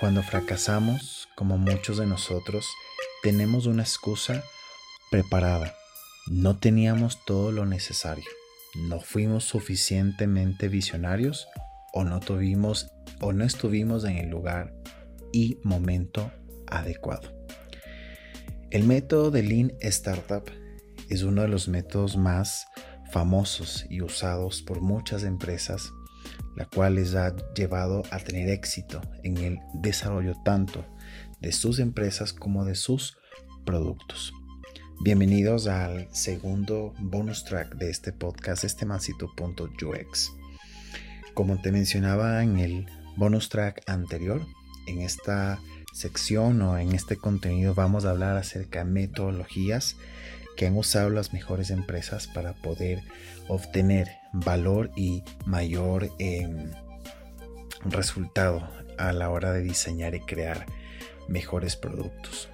Cuando fracasamos, como muchos de nosotros, tenemos una excusa preparada. No teníamos todo lo necesario. No fuimos suficientemente visionarios o no tuvimos o no estuvimos en el lugar y momento adecuado. El método de Lean Startup es uno de los métodos más famosos y usados por muchas empresas, la cual les ha llevado a tener éxito en el desarrollo tanto de sus empresas como de sus productos. Bienvenidos al segundo bonus track de este podcast, este masito.ux. Como te mencionaba en el bonus track anterior, en esta sección o en este contenido vamos a hablar acerca de metodologías que han usado las mejores empresas para poder obtener valor y mayor em, resultado a la hora de diseñar y crear mejores productos.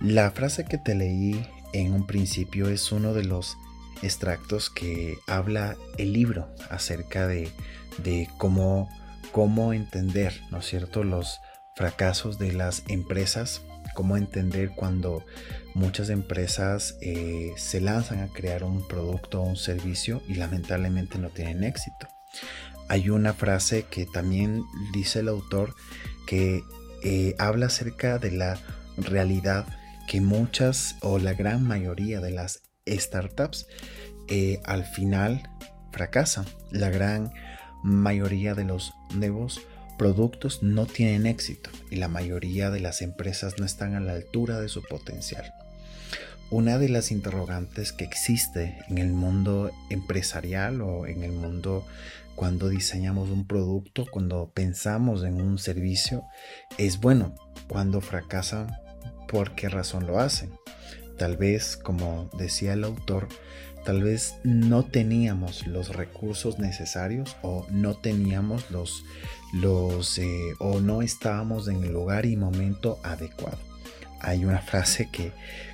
La frase que te leí en un principio es uno de los extractos que habla el libro acerca de, de cómo, cómo entender, ¿no es cierto?, los fracasos de las empresas, cómo entender cuando muchas empresas eh, se lanzan a crear un producto o un servicio y lamentablemente no tienen éxito. Hay una frase que también dice el autor que eh, habla acerca de la realidad que muchas o la gran mayoría de las startups eh, al final fracasan. La gran mayoría de los nuevos productos no tienen éxito y la mayoría de las empresas no están a la altura de su potencial. Una de las interrogantes que existe en el mundo empresarial o en el mundo cuando diseñamos un producto, cuando pensamos en un servicio, es bueno, cuando fracasan, ¿por qué razón lo hacen? Tal vez, como decía el autor, tal vez no teníamos los recursos necesarios o no teníamos los, los eh, o no estábamos en el lugar y momento adecuado. Hay una frase que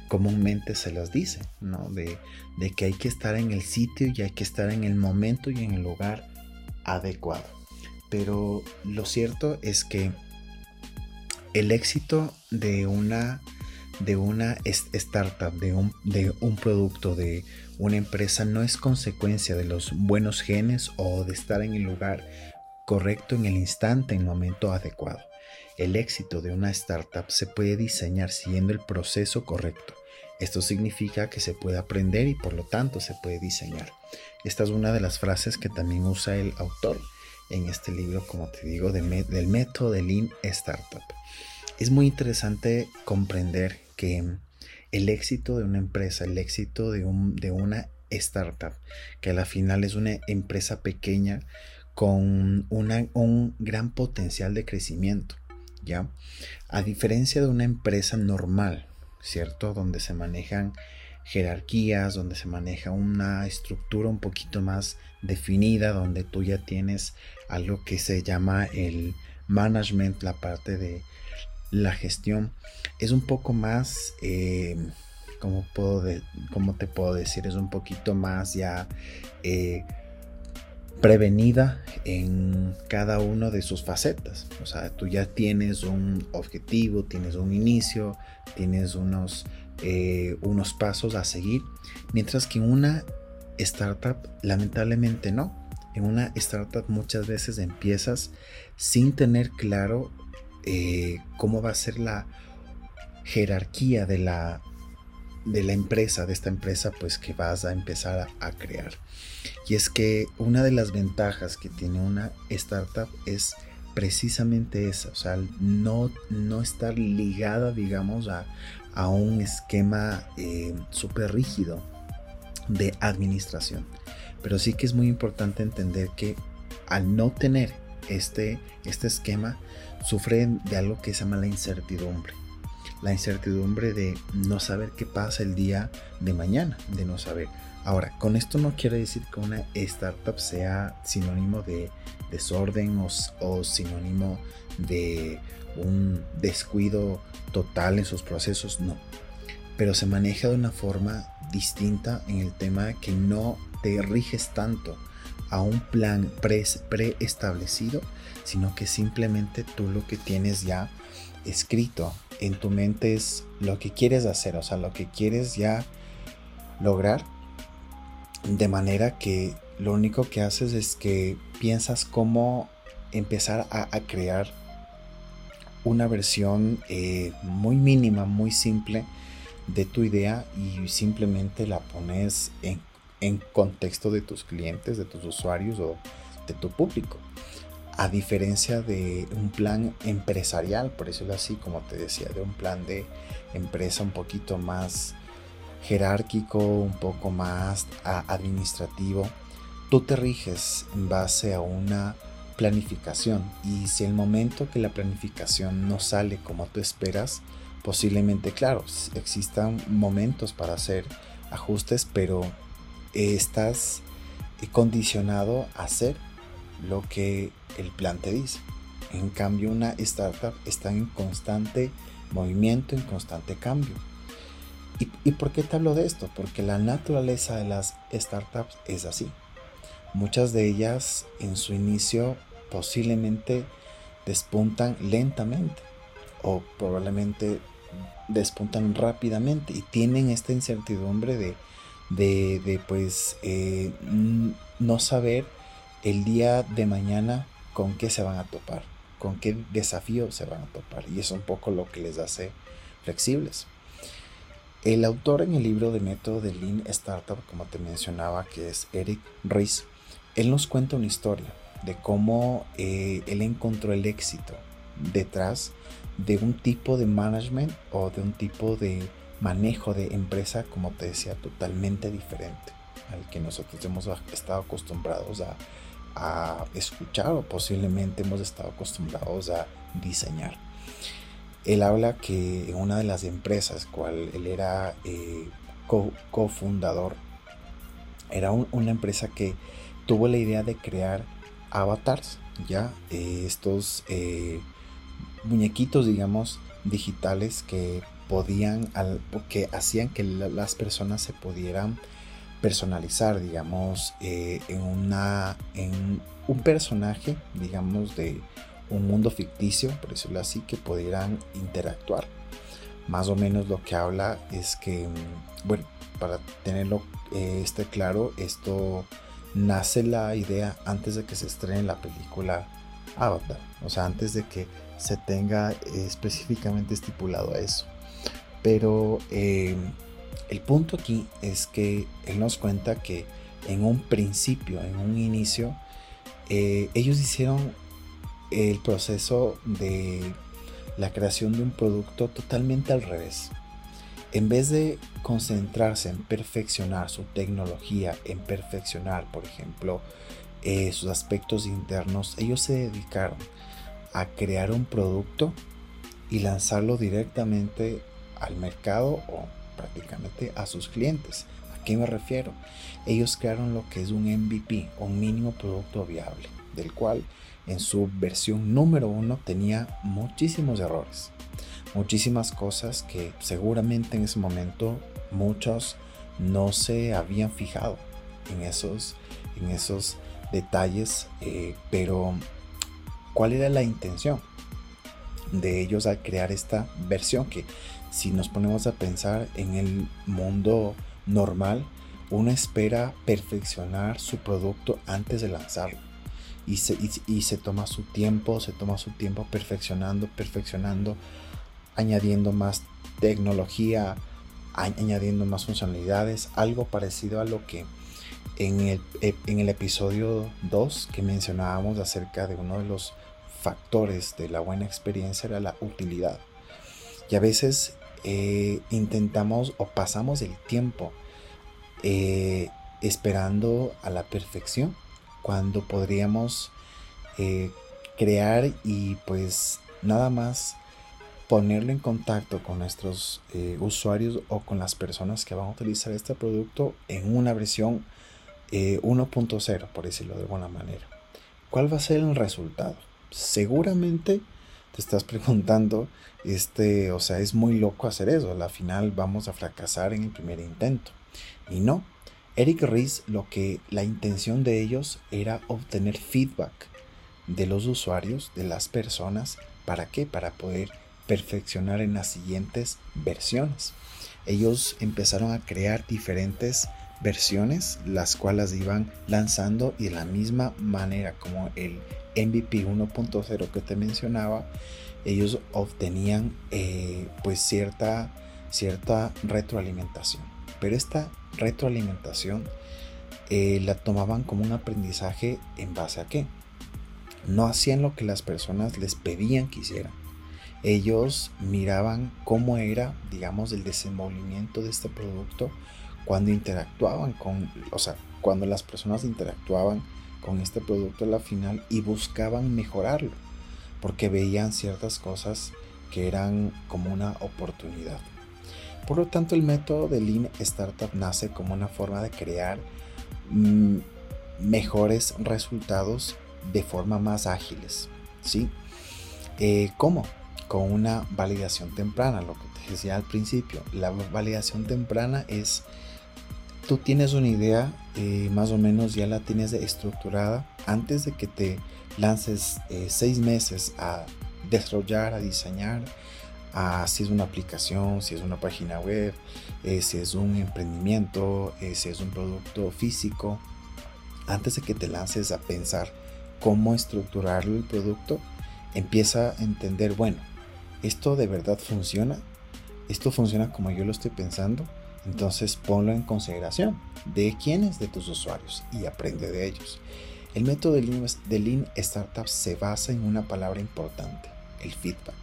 comúnmente se los dice, ¿no? De, de que hay que estar en el sitio y hay que estar en el momento y en el lugar adecuado. Pero lo cierto es que el éxito de una de una startup, de un, de un producto, de una empresa, no es consecuencia de los buenos genes o de estar en el lugar correcto en el instante, en el momento adecuado. El éxito de una startup se puede diseñar siguiendo el proceso correcto. Esto significa que se puede aprender y por lo tanto se puede diseñar. Esta es una de las frases que también usa el autor en este libro, como te digo, del método de Lean Startup. Es muy interesante comprender que el éxito de una empresa, el éxito de, un, de una startup, que a la final es una empresa pequeña con un gran potencial de crecimiento, ¿ya? A diferencia de una empresa normal, ¿cierto? Donde se manejan jerarquías, donde se maneja una estructura un poquito más definida, donde tú ya tienes algo que se llama el management, la parte de la gestión es un poco más, eh, como, puedo como te puedo decir? Es un poquito más ya eh, prevenida en cada uno de sus facetas. O sea, tú ya tienes un objetivo, tienes un inicio, tienes unos, eh, unos pasos a seguir, mientras que en una startup lamentablemente no. En una startup muchas veces empiezas sin tener claro eh, cómo va a ser la jerarquía de la, de la empresa, de esta empresa, pues que vas a empezar a, crear. Y es que una de las ventajas que tiene una startup es precisamente esa, o sea, no, no estar ligada, digamos, a, un esquema eh, súper rígido de administración. Pero sí que es muy importante entender que al no tener este, este esquema, sufren de algo que se llama la incertidumbre. La incertidumbre de no saber qué pasa el día de mañana, de no saber. Ahora, con esto no quiere decir que una startup sea sinónimo de desorden o, o sinónimo de un descuido total en sus procesos, no. Pero se maneja de una forma distinta en el tema que no te riges tanto a un plan preestablecido, sino que simplemente tú lo que tienes ya escrito en tu mente es lo que quieres hacer, o sea, lo que quieres ya lograr, de manera que lo único que haces es que piensas cómo empezar a, crear una versión eh, muy mínima, muy simple de tu idea y simplemente la pones en, en contexto de tus clientes, de tus usuarios o de tu público. A diferencia de un plan empresarial, por decirlo así, como te decía, de un plan de empresa un poquito más jerárquico, un poco más administrativo, tú te riges en base a una planificación. Y si el momento que la planificación no sale como tú esperas, posiblemente, claro, existan momentos para hacer ajustes, pero estás condicionado a hacer lo que el plan te dice. En cambio, una startup está en constante movimiento, en constante cambio. ¿Y, ¿Y, por qué te hablo de esto? Porque la naturaleza de las startups es así. Muchas de ellas en su inicio posiblemente despuntan lentamente o probablemente despuntan rápidamente y tienen esta incertidumbre de, de, pues eh, no saber el día de mañana con qué se van a topar, con qué desafíos se van a topar y es un poco lo que les hace flexibles. El autor en el libro de método de Lean Startup, como te mencionaba, que es Eric Ries, él nos cuenta una historia de cómo eh, él encontró el éxito detrás de un tipo de management o de un tipo de manejo de empresa, como te decía, totalmente diferente al que nosotros hemos estado acostumbrados a, escuchar o posiblemente hemos estado acostumbrados a diseñar. Él habla que en una de las empresas, cual él era eh, cofundador, era una empresa que tuvo la idea de crear avatars, ya eh, estos eh, muñequitos, digamos, digitales que podían, que hacían que las personas se pudieran personalizar, digamos, eh, en una, en un personaje, digamos, de un mundo ficticio, por decirlo así, que pudieran interactuar. Más o menos lo que habla es que, mm, bueno, para tenerlo este claro, esto nace la idea antes de que se estrene la película Avatar, o sea, antes de que se tenga específicamente estipulado eso. Pero eh, el punto aquí es que él nos cuenta que en un principio, en un inicio, eh, ellos hicieron el proceso de la creación de un producto totalmente al revés. En vez de concentrarse en perfeccionar su tecnología, en perfeccionar, por ejemplo, eh, sus aspectos internos, ellos se dedicaron a crear un producto y lanzarlo directamente al mercado o prácticamente a sus clientes. ¿A qué me refiero? Ellos crearon lo que es un MVP, un mínimo producto viable, del cual en su versión número uno tenía muchísimos errores muchísimas cosas que seguramente en ese momento muchos no se habían fijado en esos, en esos detalles, eh, pero ¿cuál era la intención de ellos al crear esta versión? Que si nos ponemos a pensar en el mundo normal, uno espera perfeccionar su producto antes de lanzarlo. Y se, y se toma su tiempo, se toma su tiempo perfeccionando, perfeccionando añadiendo más tecnología, añadiendo más funcionalidades, algo parecido a lo que en el, en el episodio 2 que mencionábamos acerca de uno de los factores de la buena experiencia era la utilidad. Y a veces eh, intentamos o pasamos el tiempo eh, esperando a la perfección cuando podríamos eh, crear y pues nada más ponerlo en contacto con nuestros usuarios o con las personas que van a utilizar este producto en una versión 1.0, eh, por decirlo de alguna manera. ¿Cuál va a ser el resultado? Seguramente te estás preguntando, este, o sea, es muy loco hacer eso, al final vamos a fracasar en el primer intento. Y no, Eric Ries lo que la intención de ellos era obtener feedback de los usuarios, de las personas, ¿para qué? Para poder perfeccionar en las siguientes versiones. Ellos empezaron a crear diferentes versiones, las cuales iban lanzando y de la misma manera como el MVP 1.0 que te mencionaba, ellos obtenían eh, pues cierta, cierta retroalimentación. Pero esta retroalimentación eh, la tomaban como un aprendizaje en base a qué? No hacían lo que las personas les pedían que hicieran. Ellos miraban cómo era, digamos, el desenvolvimiento de este producto cuando interactuaban con, o sea, cuando las personas interactuaban con este producto a la final y buscaban mejorarlo, porque veían ciertas cosas que eran como una oportunidad. Por lo tanto, el método de Lean Startup nace como una forma de crear mm, mejores resultados de forma más ágiles. ¿sí? Eh, ¿Cómo? Con una validación temprana, lo que te decía al principio. La validación temprana es tú tienes una idea, eh, más o menos ya la tienes estructurada antes de que te lances eh, seis meses a desarrollar, a diseñar, a si es una aplicación, si es una página web, eh, si es un emprendimiento, si es un producto físico. Antes de que te lances a pensar cómo estructurar el producto, empieza a entender, bueno, ¿esto de verdad funciona? ¿Esto funciona como yo lo estoy pensando? Entonces ponlo en consideración. ¿De quiénes? De tus usuarios y aprende de ellos. El método de Lean, Startup se basa en una palabra importante, el feedback.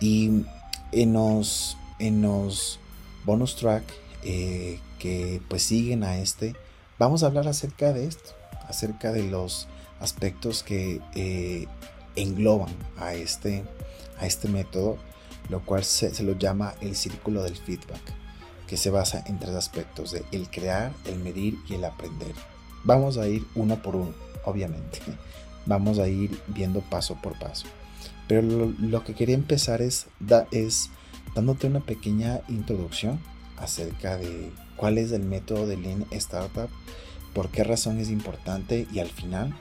Y en los, en los bonus track eh, que pues siguen a este, vamos a hablar acerca de esto, acerca de los aspectos que eh, engloban a este, a este método, lo cual se, se lo llama el círculo del feedback que se basa en tres aspectos de el crear, el medir y el aprender. Vamos a ir uno por uno, obviamente. Vamos a ir viendo paso por paso. Pero lo, que quería empezar es, es dándote una pequeña introducción acerca de cuál es el método de Lean Startup, por qué razón es importante y al final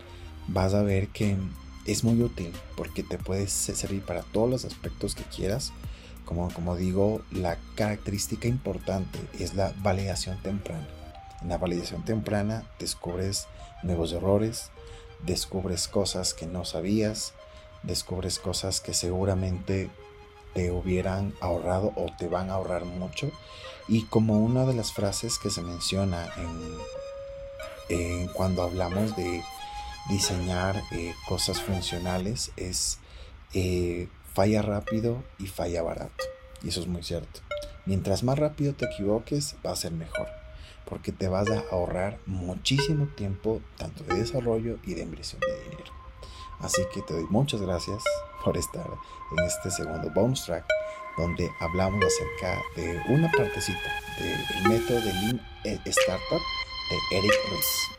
vas a ver que es muy útil porque te puede servir para todos los aspectos que quieras como, digo, la característica importante es la validación temprana. En la validación temprana descubres nuevos errores, descubres cosas que no sabías, descubres cosas que seguramente te hubieran ahorrado o te van a ahorrar mucho. Y como una de las frases que se menciona en, cuando hablamos de diseñar eh, cosas funcionales es eh, falla rápido y falla barato. Y eso es muy cierto. Mientras más rápido te equivoques, va a ser mejor, porque te vas a ahorrar muchísimo tiempo, tanto de desarrollo y de inversión de dinero. Así que te doy muchas gracias por estar en este segundo bonus track, donde hablamos acerca de una partecita del método de Lean Startup de Eric Ries.